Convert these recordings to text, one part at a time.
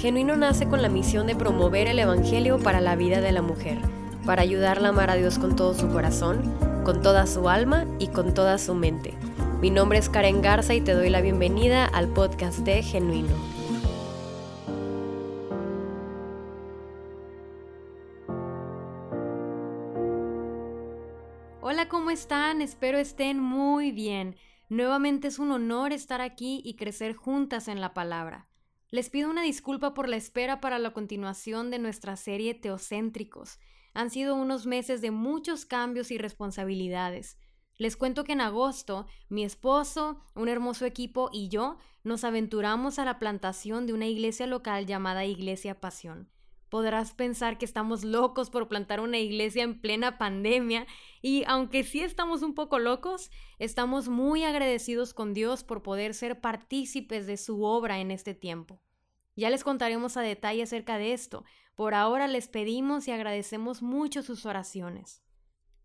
Genuino nace con la misión de promover el Evangelio para la vida de la mujer, para ayudarla a amar a Dios con todo su corazón, con toda su alma y con toda su mente. Mi nombre es Karen Garza y te doy la bienvenida al podcast de Genuino. Hola, ¿cómo están? Espero estén muy bien. Nuevamente es un honor estar aquí y crecer juntas en la palabra. Les pido una disculpa por la espera para la continuación de nuestra serie Teocéntricos. Han sido unos meses de muchos cambios y responsabilidades. Les cuento que en agosto, mi esposo, un hermoso equipo y yo nos aventuramos a la plantación de una iglesia local llamada Iglesia Pasión. Podrás pensar que estamos locos por plantar una iglesia en plena pandemia y aunque sí estamos un poco locos, estamos muy agradecidos con Dios por poder ser partícipes de su obra en este tiempo. Ya les contaremos a detalle acerca de esto. Por ahora les pedimos y agradecemos mucho sus oraciones.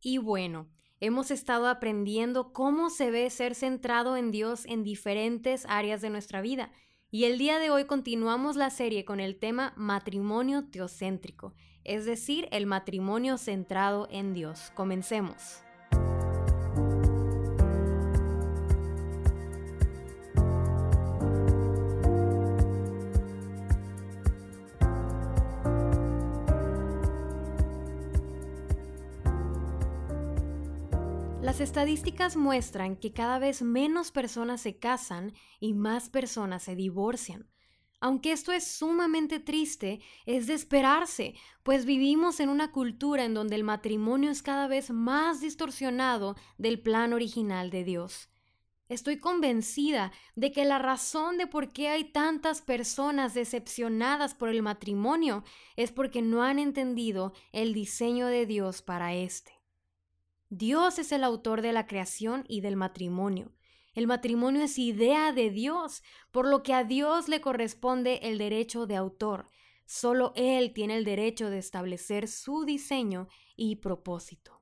Y bueno, hemos estado aprendiendo cómo se ve ser centrado en Dios en diferentes áreas de nuestra vida y el día de hoy continuamos la serie con el tema matrimonio teocéntrico, es decir, el matrimonio centrado en Dios. Comencemos. Las estadísticas muestran que cada vez menos personas se casan y más personas se divorcian. Aunque esto es sumamente triste, es de esperarse, pues vivimos en una cultura en donde el matrimonio es cada vez más distorsionado del plan original de Dios. Estoy convencida de que la razón de por qué hay tantas personas decepcionadas por el matrimonio es porque no han entendido el diseño de Dios para éste. Dios es el autor de la creación y del matrimonio. El matrimonio es idea de Dios, por lo que a Dios le corresponde el derecho de autor. Solo Él tiene el derecho de establecer su diseño y propósito.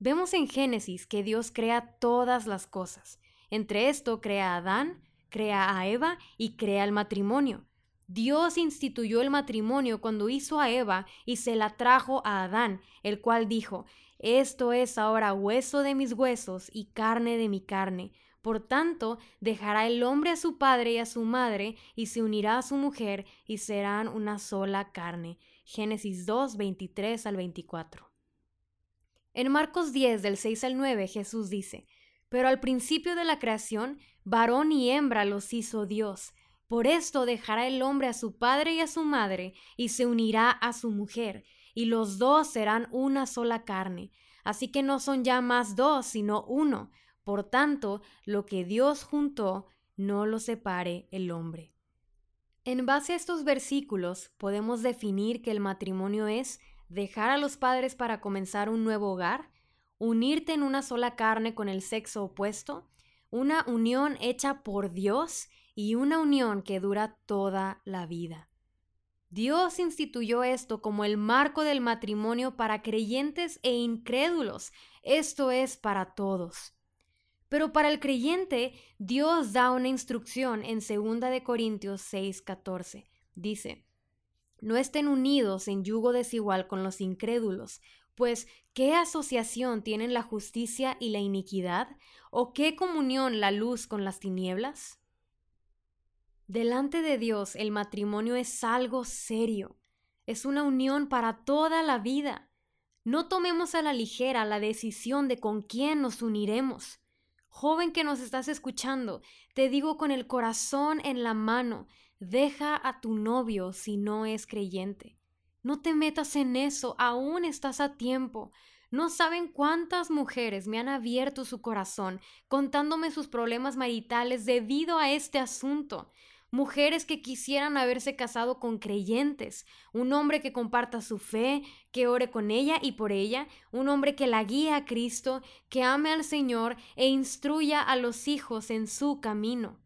Vemos en Génesis que Dios crea todas las cosas. Entre esto crea a Adán, crea a Eva y crea el matrimonio. Dios instituyó el matrimonio cuando hizo a Eva y se la trajo a Adán, el cual dijo, esto es ahora hueso de mis huesos y carne de mi carne. Por tanto, dejará el hombre a su padre y a su madre, y se unirá a su mujer, y serán una sola carne. Génesis 2, 23 al 24. En Marcos 10, del 6 al 9, Jesús dice, Pero al principio de la creación, varón y hembra los hizo Dios. Por esto dejará el hombre a su padre y a su madre, y se unirá a su mujer, y los dos serán una sola carne. Así que no son ya más dos, sino uno. Por tanto, lo que Dios juntó, no lo separe el hombre. En base a estos versículos, podemos definir que el matrimonio es dejar a los padres para comenzar un nuevo hogar, unirte en una sola carne con el sexo opuesto, una unión hecha por Dios y una unión que dura toda la vida. Dios instituyó esto como el marco del matrimonio para creyentes e incrédulos. Esto es para todos. Pero para el creyente, Dios da una instrucción en 2 de Corintios 6:14. Dice: No estén unidos en yugo desigual con los incrédulos, pues ¿qué asociación tienen la justicia y la iniquidad? ¿O qué comunión la luz con las tinieblas? Delante de Dios el matrimonio es algo serio, es una unión para toda la vida. No tomemos a la ligera la decisión de con quién nos uniremos. Joven que nos estás escuchando, te digo con el corazón en la mano, deja a tu novio si no es creyente. No te metas en eso, aún estás a tiempo. No saben cuántas mujeres me han abierto su corazón contándome sus problemas maritales debido a este asunto mujeres que quisieran haberse casado con creyentes, un hombre que comparta su fe, que ore con ella y por ella, un hombre que la guíe a Cristo, que ame al Señor e instruya a los hijos en su camino.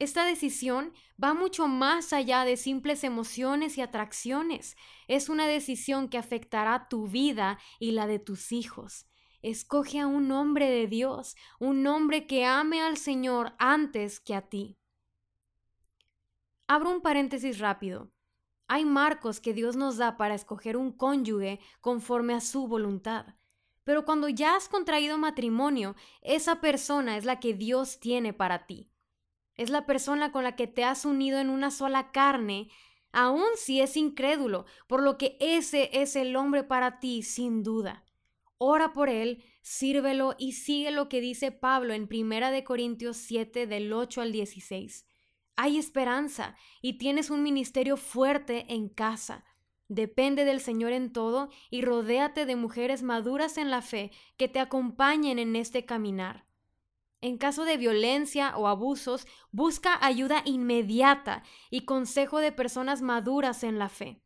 Esta decisión va mucho más allá de simples emociones y atracciones. Es una decisión que afectará tu vida y la de tus hijos. Escoge a un hombre de Dios, un hombre que ame al Señor antes que a ti. Abro un paréntesis rápido. Hay marcos que Dios nos da para escoger un cónyuge conforme a su voluntad. Pero cuando ya has contraído matrimonio, esa persona es la que Dios tiene para ti. Es la persona con la que te has unido en una sola carne, aun si es incrédulo, por lo que ese es el hombre para ti, sin duda. Ora por él, sírvelo y sigue lo que dice Pablo en 1 Corintios 7 del 8 al 16 hay esperanza y tienes un ministerio fuerte en casa. Depende del Señor en todo y rodéate de mujeres maduras en la fe que te acompañen en este caminar. En caso de violencia o abusos, busca ayuda inmediata y consejo de personas maduras en la fe.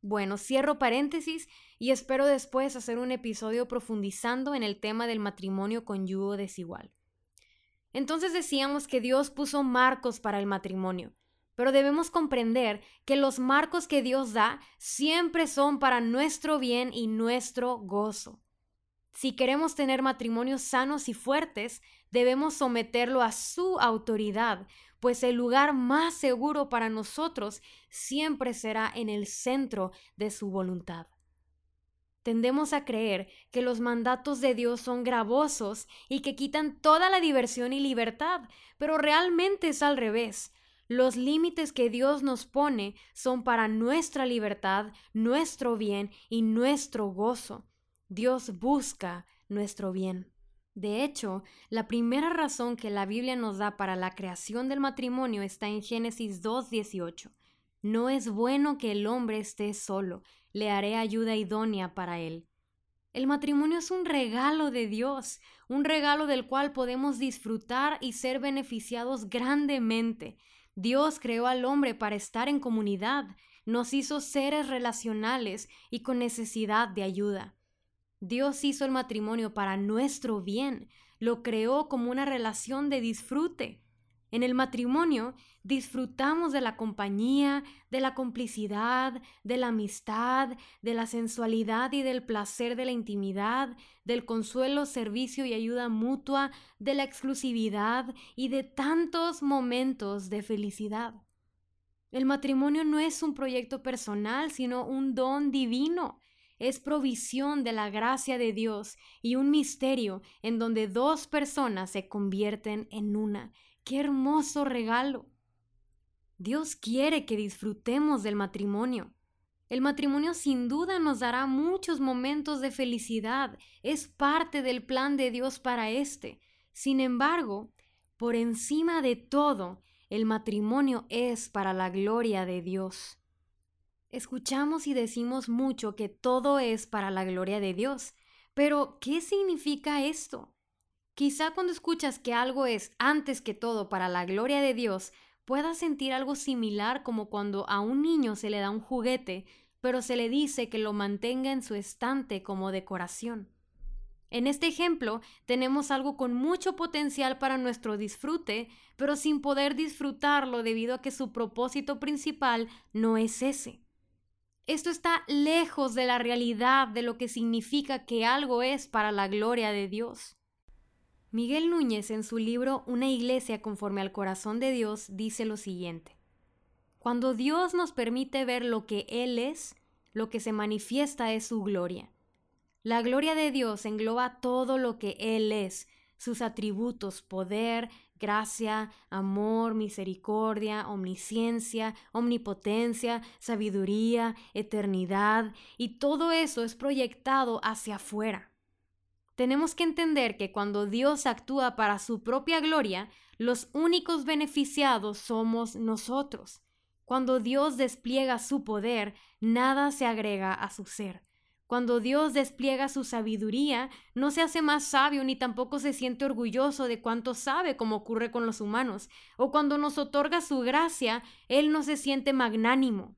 Bueno, cierro paréntesis y espero después hacer un episodio profundizando en el tema del matrimonio con yugo desigual. Entonces decíamos que Dios puso marcos para el matrimonio, pero debemos comprender que los marcos que Dios da siempre son para nuestro bien y nuestro gozo. Si queremos tener matrimonios sanos y fuertes, debemos someterlo a su autoridad, pues el lugar más seguro para nosotros siempre será en el centro de su voluntad. Tendemos a creer que los mandatos de Dios son gravosos y que quitan toda la diversión y libertad, pero realmente es al revés. Los límites que Dios nos pone son para nuestra libertad, nuestro bien y nuestro gozo. Dios busca nuestro bien. De hecho, la primera razón que la Biblia nos da para la creación del matrimonio está en Génesis 2.18. No es bueno que el hombre esté solo, le haré ayuda idónea para él. El matrimonio es un regalo de Dios, un regalo del cual podemos disfrutar y ser beneficiados grandemente. Dios creó al hombre para estar en comunidad, nos hizo seres relacionales y con necesidad de ayuda. Dios hizo el matrimonio para nuestro bien, lo creó como una relación de disfrute. En el matrimonio disfrutamos de la compañía, de la complicidad, de la amistad, de la sensualidad y del placer de la intimidad, del consuelo, servicio y ayuda mutua, de la exclusividad y de tantos momentos de felicidad. El matrimonio no es un proyecto personal, sino un don divino. Es provisión de la gracia de Dios y un misterio en donde dos personas se convierten en una ¡Qué hermoso regalo! Dios quiere que disfrutemos del matrimonio. El matrimonio sin duda nos dará muchos momentos de felicidad, es parte del plan de Dios para éste. Sin embargo, por encima de todo, el matrimonio es para la gloria de Dios. Escuchamos y decimos mucho que todo es para la gloria de Dios, pero ¿qué significa esto? Quizá cuando escuchas que algo es antes que todo para la gloria de Dios, puedas sentir algo similar como cuando a un niño se le da un juguete, pero se le dice que lo mantenga en su estante como decoración. En este ejemplo tenemos algo con mucho potencial para nuestro disfrute, pero sin poder disfrutarlo debido a que su propósito principal no es ese. Esto está lejos de la realidad de lo que significa que algo es para la gloria de Dios. Miguel Núñez en su libro Una iglesia conforme al corazón de Dios dice lo siguiente. Cuando Dios nos permite ver lo que Él es, lo que se manifiesta es su gloria. La gloria de Dios engloba todo lo que Él es, sus atributos, poder, gracia, amor, misericordia, omnisciencia, omnipotencia, sabiduría, eternidad, y todo eso es proyectado hacia afuera. Tenemos que entender que cuando Dios actúa para su propia gloria, los únicos beneficiados somos nosotros. Cuando Dios despliega su poder, nada se agrega a su ser. Cuando Dios despliega su sabiduría, no se hace más sabio ni tampoco se siente orgulloso de cuánto sabe como ocurre con los humanos. O cuando nos otorga su gracia, Él no se siente magnánimo.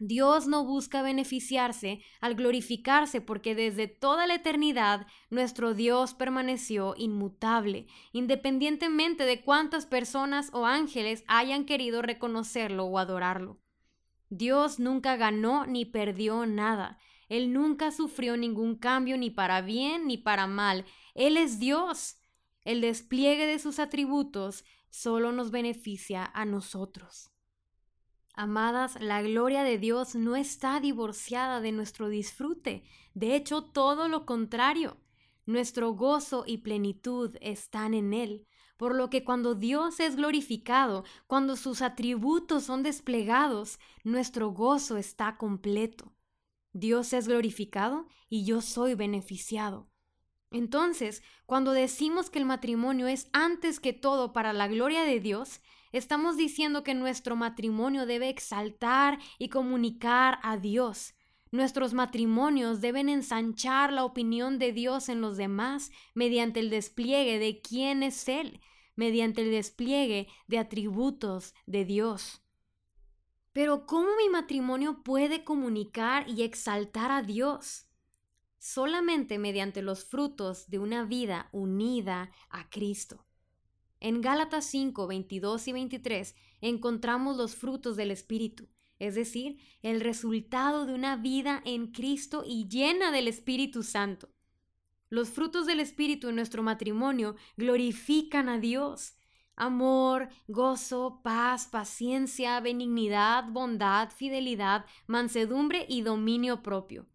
Dios no busca beneficiarse al glorificarse porque desde toda la eternidad nuestro Dios permaneció inmutable, independientemente de cuántas personas o ángeles hayan querido reconocerlo o adorarlo. Dios nunca ganó ni perdió nada. Él nunca sufrió ningún cambio ni para bien ni para mal. Él es Dios. El despliegue de sus atributos solo nos beneficia a nosotros. Amadas, la gloria de Dios no está divorciada de nuestro disfrute. De hecho, todo lo contrario. Nuestro gozo y plenitud están en Él. Por lo que cuando Dios es glorificado, cuando sus atributos son desplegados, nuestro gozo está completo. Dios es glorificado y yo soy beneficiado. Entonces, cuando decimos que el matrimonio es antes que todo para la gloria de Dios, Estamos diciendo que nuestro matrimonio debe exaltar y comunicar a Dios. Nuestros matrimonios deben ensanchar la opinión de Dios en los demás mediante el despliegue de quién es Él, mediante el despliegue de atributos de Dios. Pero ¿cómo mi matrimonio puede comunicar y exaltar a Dios? Solamente mediante los frutos de una vida unida a Cristo. En Gálatas 5, 22 y 23 encontramos los frutos del Espíritu, es decir, el resultado de una vida en Cristo y llena del Espíritu Santo. Los frutos del Espíritu en nuestro matrimonio glorifican a Dios. Amor, gozo, paz, paciencia, benignidad, bondad, fidelidad, mansedumbre y dominio propio.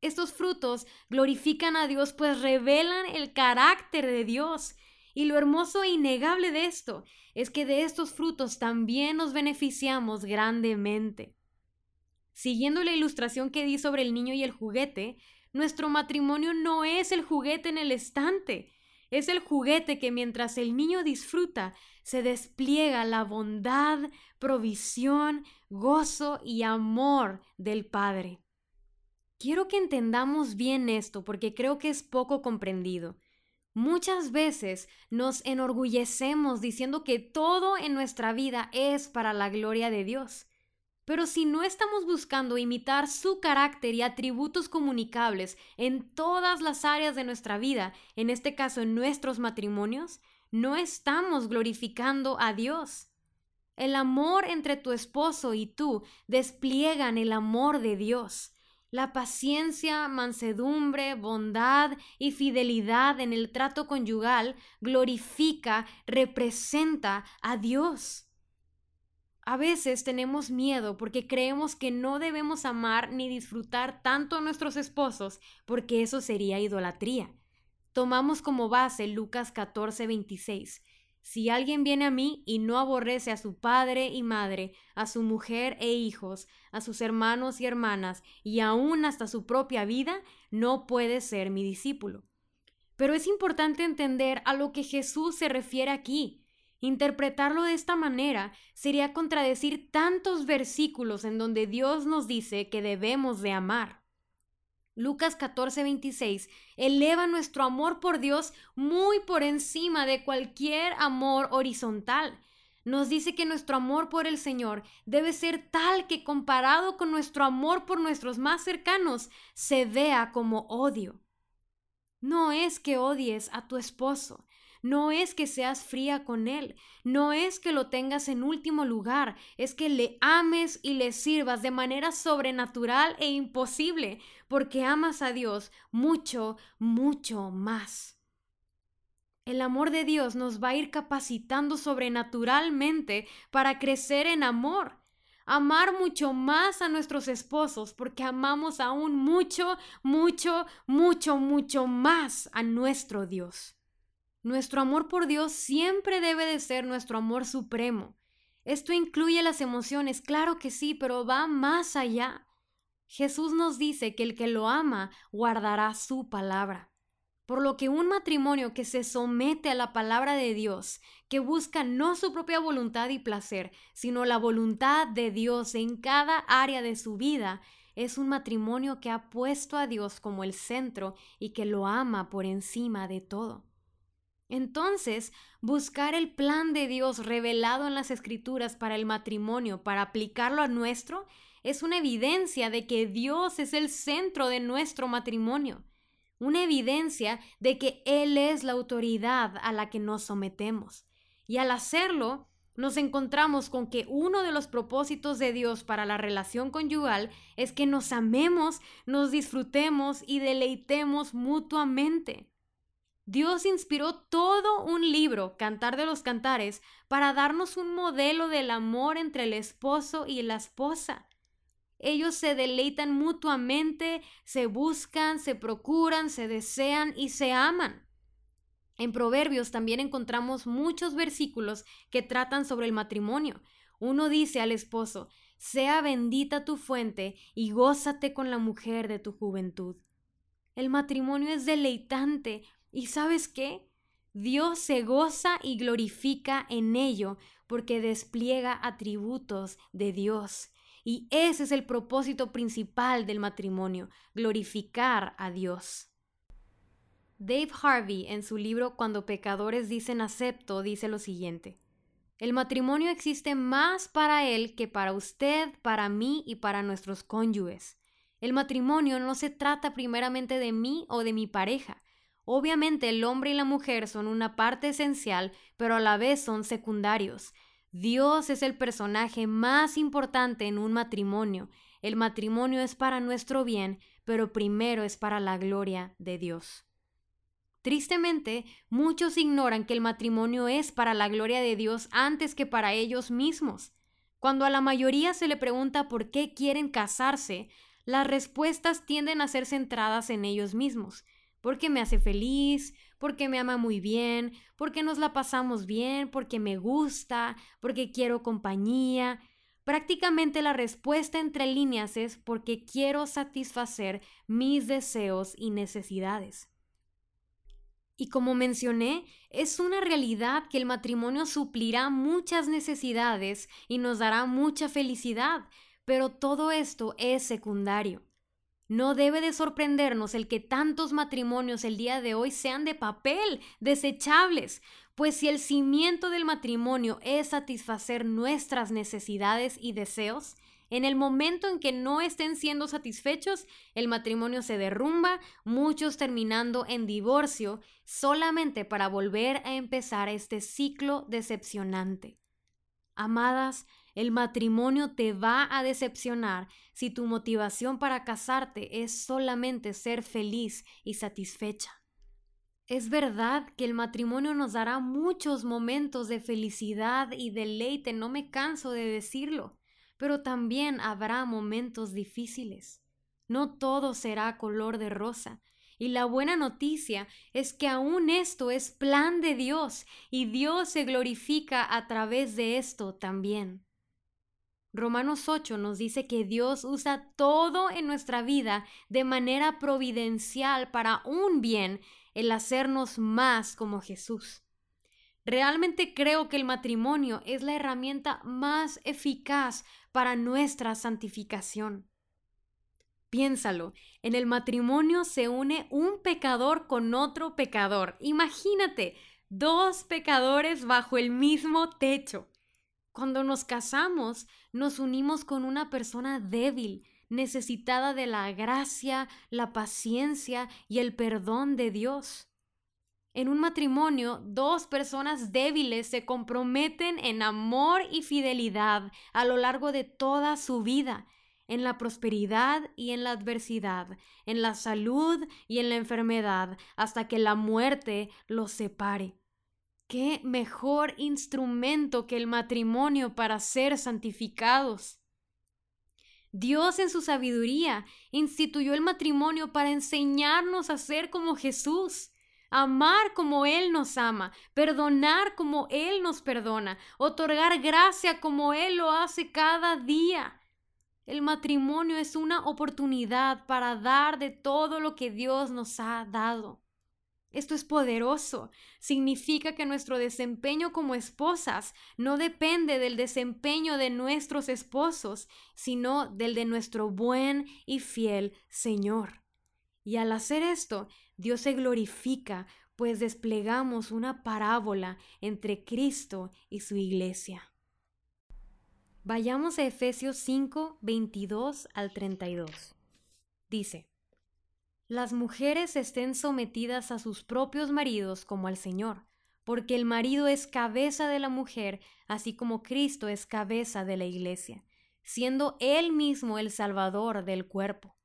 Estos frutos glorifican a Dios pues revelan el carácter de Dios y lo hermoso e innegable de esto es que de estos frutos también nos beneficiamos grandemente. Siguiendo la ilustración que di sobre el niño y el juguete, nuestro matrimonio no es el juguete en el estante, es el juguete que mientras el niño disfruta, se despliega la bondad, provisión, gozo y amor del Padre. Quiero que entendamos bien esto porque creo que es poco comprendido. Muchas veces nos enorgullecemos diciendo que todo en nuestra vida es para la gloria de Dios. Pero si no estamos buscando imitar su carácter y atributos comunicables en todas las áreas de nuestra vida, en este caso en nuestros matrimonios, no estamos glorificando a Dios. El amor entre tu esposo y tú despliegan el amor de Dios. La paciencia, mansedumbre, bondad y fidelidad en el trato conyugal glorifica, representa a Dios. A veces tenemos miedo porque creemos que no debemos amar ni disfrutar tanto a nuestros esposos porque eso sería idolatría. Tomamos como base Lucas 14, 26. Si alguien viene a mí y no aborrece a su padre y madre, a su mujer e hijos, a sus hermanos y hermanas, y aún hasta su propia vida, no puede ser mi discípulo. Pero es importante entender a lo que Jesús se refiere aquí. Interpretarlo de esta manera sería contradecir tantos versículos en donde Dios nos dice que debemos de amar. Lucas 14:26 eleva nuestro amor por Dios muy por encima de cualquier amor horizontal. Nos dice que nuestro amor por el Señor debe ser tal que comparado con nuestro amor por nuestros más cercanos se vea como odio. No es que odies a tu esposo, no es que seas fría con Él, no es que lo tengas en último lugar, es que le ames y le sirvas de manera sobrenatural e imposible, porque amas a Dios mucho, mucho más. El amor de Dios nos va a ir capacitando sobrenaturalmente para crecer en amor. Amar mucho más a nuestros esposos porque amamos aún mucho, mucho, mucho, mucho más a nuestro Dios. Nuestro amor por Dios siempre debe de ser nuestro amor supremo. Esto incluye las emociones, claro que sí, pero va más allá. Jesús nos dice que el que lo ama guardará su palabra. Por lo que un matrimonio que se somete a la palabra de Dios, que busca no su propia voluntad y placer, sino la voluntad de Dios en cada área de su vida, es un matrimonio que ha puesto a Dios como el centro y que lo ama por encima de todo. Entonces, buscar el plan de Dios revelado en las escrituras para el matrimonio, para aplicarlo a nuestro, es una evidencia de que Dios es el centro de nuestro matrimonio, una evidencia de que Él es la autoridad a la que nos sometemos. Y al hacerlo, nos encontramos con que uno de los propósitos de Dios para la relación conyugal es que nos amemos, nos disfrutemos y deleitemos mutuamente. Dios inspiró todo un libro, Cantar de los Cantares, para darnos un modelo del amor entre el esposo y la esposa. Ellos se deleitan mutuamente, se buscan, se procuran, se desean y se aman. En Proverbios también encontramos muchos versículos que tratan sobre el matrimonio. Uno dice al esposo, sea bendita tu fuente y gózate con la mujer de tu juventud. El matrimonio es deleitante y sabes qué? Dios se goza y glorifica en ello porque despliega atributos de Dios. Y ese es el propósito principal del matrimonio, glorificar a Dios. Dave Harvey, en su libro Cuando pecadores dicen acepto, dice lo siguiente. El matrimonio existe más para él que para usted, para mí y para nuestros cónyuges. El matrimonio no se trata primeramente de mí o de mi pareja. Obviamente el hombre y la mujer son una parte esencial, pero a la vez son secundarios. Dios es el personaje más importante en un matrimonio. El matrimonio es para nuestro bien, pero primero es para la gloria de Dios. Tristemente, muchos ignoran que el matrimonio es para la gloria de Dios antes que para ellos mismos. Cuando a la mayoría se le pregunta por qué quieren casarse, las respuestas tienden a ser centradas en ellos mismos porque me hace feliz, porque me ama muy bien, porque nos la pasamos bien, porque me gusta, porque quiero compañía. Prácticamente la respuesta entre líneas es porque quiero satisfacer mis deseos y necesidades. Y como mencioné, es una realidad que el matrimonio suplirá muchas necesidades y nos dará mucha felicidad, pero todo esto es secundario. No debe de sorprendernos el que tantos matrimonios el día de hoy sean de papel, desechables, pues si el cimiento del matrimonio es satisfacer nuestras necesidades y deseos, en el momento en que no estén siendo satisfechos, el matrimonio se derrumba, muchos terminando en divorcio, solamente para volver a empezar este ciclo decepcionante. Amadas, el matrimonio te va a decepcionar si tu motivación para casarte es solamente ser feliz y satisfecha. Es verdad que el matrimonio nos dará muchos momentos de felicidad y deleite, no me canso de decirlo, pero también habrá momentos difíciles. No todo será color de rosa, y la buena noticia es que aún esto es plan de Dios y Dios se glorifica a través de esto también. Romanos 8 nos dice que Dios usa todo en nuestra vida de manera providencial para un bien, el hacernos más como Jesús. Realmente creo que el matrimonio es la herramienta más eficaz para nuestra santificación. Piénsalo, en el matrimonio se une un pecador con otro pecador. Imagínate, dos pecadores bajo el mismo techo. Cuando nos casamos, nos unimos con una persona débil, necesitada de la gracia, la paciencia y el perdón de Dios. En un matrimonio, dos personas débiles se comprometen en amor y fidelidad a lo largo de toda su vida, en la prosperidad y en la adversidad, en la salud y en la enfermedad, hasta que la muerte los separe. ¿Qué mejor instrumento que el matrimonio para ser santificados? Dios en su sabiduría instituyó el matrimonio para enseñarnos a ser como Jesús, amar como Él nos ama, perdonar como Él nos perdona, otorgar gracia como Él lo hace cada día. El matrimonio es una oportunidad para dar de todo lo que Dios nos ha dado. Esto es poderoso. Significa que nuestro desempeño como esposas no depende del desempeño de nuestros esposos, sino del de nuestro buen y fiel Señor. Y al hacer esto, Dios se glorifica, pues desplegamos una parábola entre Cristo y su iglesia. Vayamos a Efesios 5, 22 al 32. Dice, las mujeres estén sometidas a sus propios maridos como al Señor, porque el marido es cabeza de la mujer, así como Cristo es cabeza de la iglesia, siendo él mismo el Salvador del cuerpo.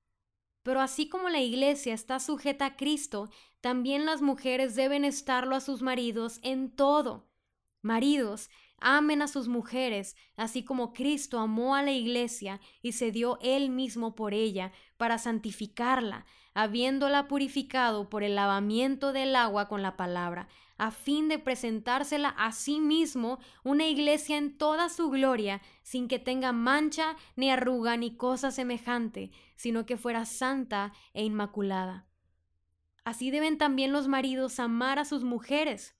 Pero así como la iglesia está sujeta a Cristo, también las mujeres deben estarlo a sus maridos en todo. Maridos, amen a sus mujeres, así como Cristo amó a la iglesia y se dio él mismo por ella, para santificarla, habiéndola purificado por el lavamiento del agua con la palabra, a fin de presentársela a sí mismo una iglesia en toda su gloria, sin que tenga mancha, ni arruga, ni cosa semejante, sino que fuera santa e inmaculada. Así deben también los maridos amar a sus mujeres,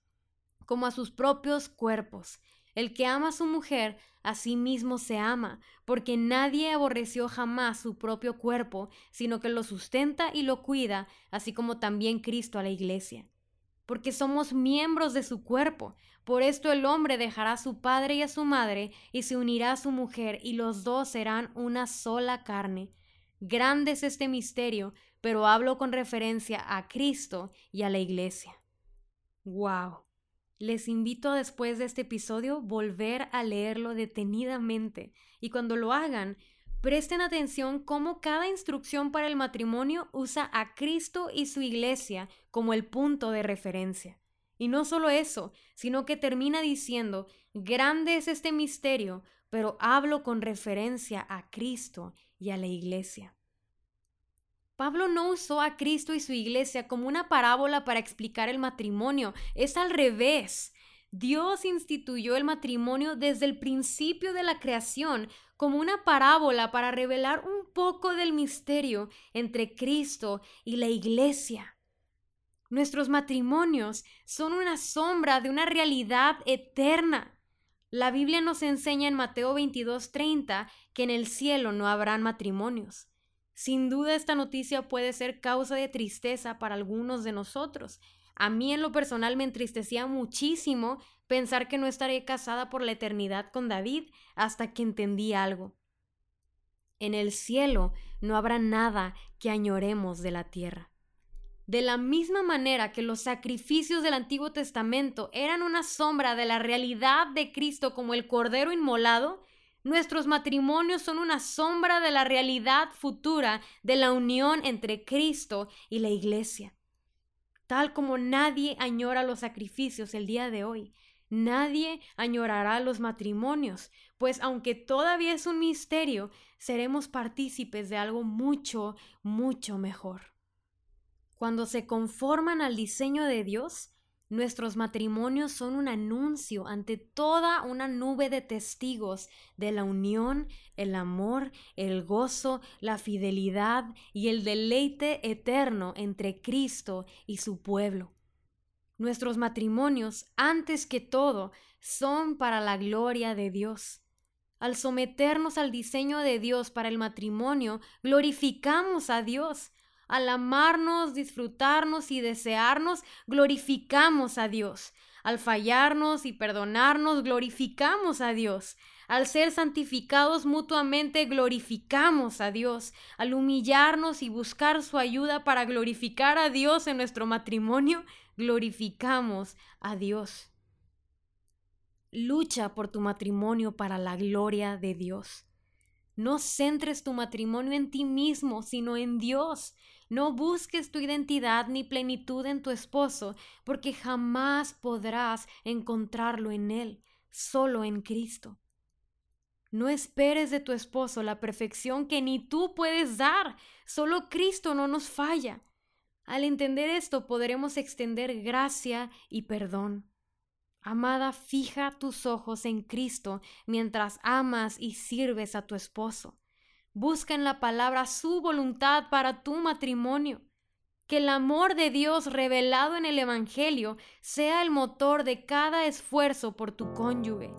como a sus propios cuerpos. El que ama a su mujer, a sí mismo se ama, porque nadie aborreció jamás su propio cuerpo, sino que lo sustenta y lo cuida, así como también Cristo a la iglesia. Porque somos miembros de su cuerpo. Por esto el hombre dejará a su padre y a su madre, y se unirá a su mujer, y los dos serán una sola carne. Grande es este misterio, pero hablo con referencia a Cristo y a la iglesia. ¡Wow! Les invito después de este episodio volver a leerlo detenidamente y cuando lo hagan, presten atención cómo cada instrucción para el matrimonio usa a Cristo y su iglesia como el punto de referencia. Y no solo eso, sino que termina diciendo, grande es este misterio, pero hablo con referencia a Cristo y a la iglesia. Pablo no usó a Cristo y su iglesia como una parábola para explicar el matrimonio, es al revés. Dios instituyó el matrimonio desde el principio de la creación como una parábola para revelar un poco del misterio entre Cristo y la iglesia. Nuestros matrimonios son una sombra de una realidad eterna. La Biblia nos enseña en Mateo 22:30 que en el cielo no habrán matrimonios. Sin duda esta noticia puede ser causa de tristeza para algunos de nosotros. A mí en lo personal me entristecía muchísimo pensar que no estaré casada por la eternidad con David hasta que entendí algo. En el cielo no habrá nada que añoremos de la tierra. De la misma manera que los sacrificios del Antiguo Testamento eran una sombra de la realidad de Cristo como el Cordero inmolado, Nuestros matrimonios son una sombra de la realidad futura de la unión entre Cristo y la Iglesia. Tal como nadie añora los sacrificios el día de hoy, nadie añorará los matrimonios, pues aunque todavía es un misterio, seremos partícipes de algo mucho, mucho mejor. Cuando se conforman al diseño de Dios, Nuestros matrimonios son un anuncio ante toda una nube de testigos de la unión, el amor, el gozo, la fidelidad y el deleite eterno entre Cristo y su pueblo. Nuestros matrimonios, antes que todo, son para la gloria de Dios. Al someternos al diseño de Dios para el matrimonio, glorificamos a Dios al amarnos, disfrutarnos y desearnos, glorificamos a Dios. Al fallarnos y perdonarnos, glorificamos a Dios. Al ser santificados mutuamente, glorificamos a Dios. Al humillarnos y buscar su ayuda para glorificar a Dios en nuestro matrimonio, glorificamos a Dios. Lucha por tu matrimonio para la gloria de Dios. No centres tu matrimonio en ti mismo, sino en Dios. No busques tu identidad ni plenitud en tu esposo, porque jamás podrás encontrarlo en él, solo en Cristo. No esperes de tu esposo la perfección que ni tú puedes dar, solo Cristo no nos falla. Al entender esto podremos extender gracia y perdón. Amada, fija tus ojos en Cristo mientras amas y sirves a tu esposo. Busca en la palabra su voluntad para tu matrimonio. Que el amor de Dios revelado en el Evangelio sea el motor de cada esfuerzo por tu cónyuge.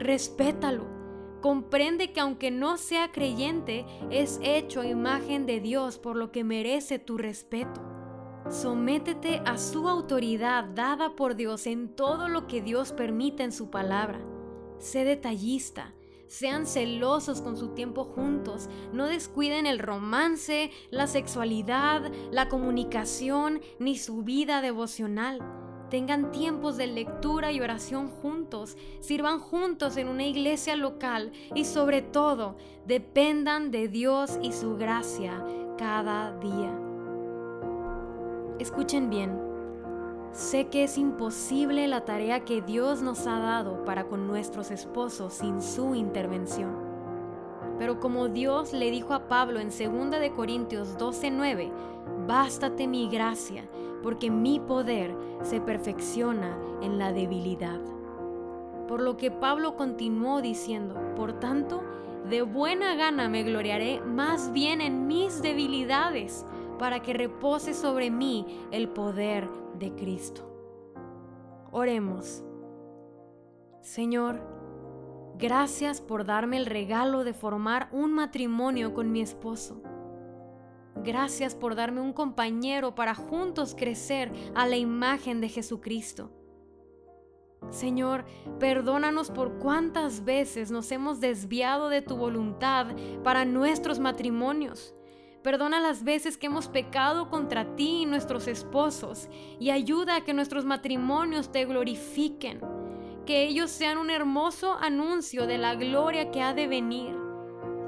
Respétalo. Comprende que aunque no sea creyente, es hecho a imagen de Dios por lo que merece tu respeto. Sométete a su autoridad dada por Dios en todo lo que Dios permite en su palabra. Sé detallista. Sean celosos con su tiempo juntos. No descuiden el romance, la sexualidad, la comunicación ni su vida devocional. Tengan tiempos de lectura y oración juntos, sirvan juntos en una iglesia local y sobre todo dependan de Dios y su gracia cada día. Escuchen bien, Sé que es imposible la tarea que Dios nos ha dado para con nuestros esposos sin su intervención. Pero como Dios le dijo a Pablo en 2 de Corintios 12:9, bástate mi gracia, porque mi poder se perfecciona en la debilidad. Por lo que Pablo continuó diciendo, por tanto, de buena gana me gloriaré más bien en mis debilidades, para que repose sobre mí el poder de Cristo. Oremos. Señor, gracias por darme el regalo de formar un matrimonio con mi esposo. Gracias por darme un compañero para juntos crecer a la imagen de Jesucristo. Señor, perdónanos por cuántas veces nos hemos desviado de tu voluntad para nuestros matrimonios. Perdona las veces que hemos pecado contra ti y nuestros esposos y ayuda a que nuestros matrimonios te glorifiquen, que ellos sean un hermoso anuncio de la gloria que ha de venir.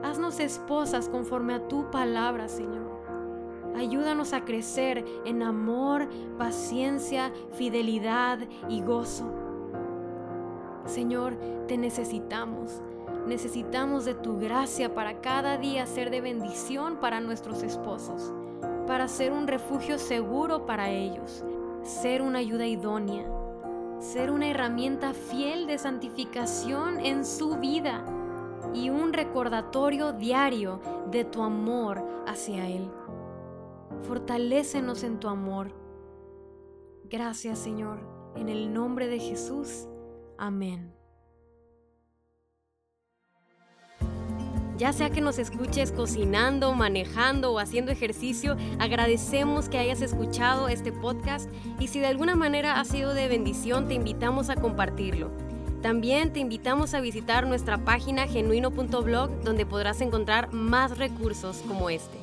Haznos esposas conforme a tu palabra, Señor. Ayúdanos a crecer en amor, paciencia, fidelidad y gozo. Señor, te necesitamos. Necesitamos de tu gracia para cada día ser de bendición para nuestros esposos, para ser un refugio seguro para ellos, ser una ayuda idónea, ser una herramienta fiel de santificación en su vida y un recordatorio diario de tu amor hacia Él. Fortalécenos en tu amor. Gracias Señor, en el nombre de Jesús. Amén. Ya sea que nos escuches cocinando, manejando o haciendo ejercicio, agradecemos que hayas escuchado este podcast y si de alguna manera ha sido de bendición, te invitamos a compartirlo. También te invitamos a visitar nuestra página genuino.blog donde podrás encontrar más recursos como este.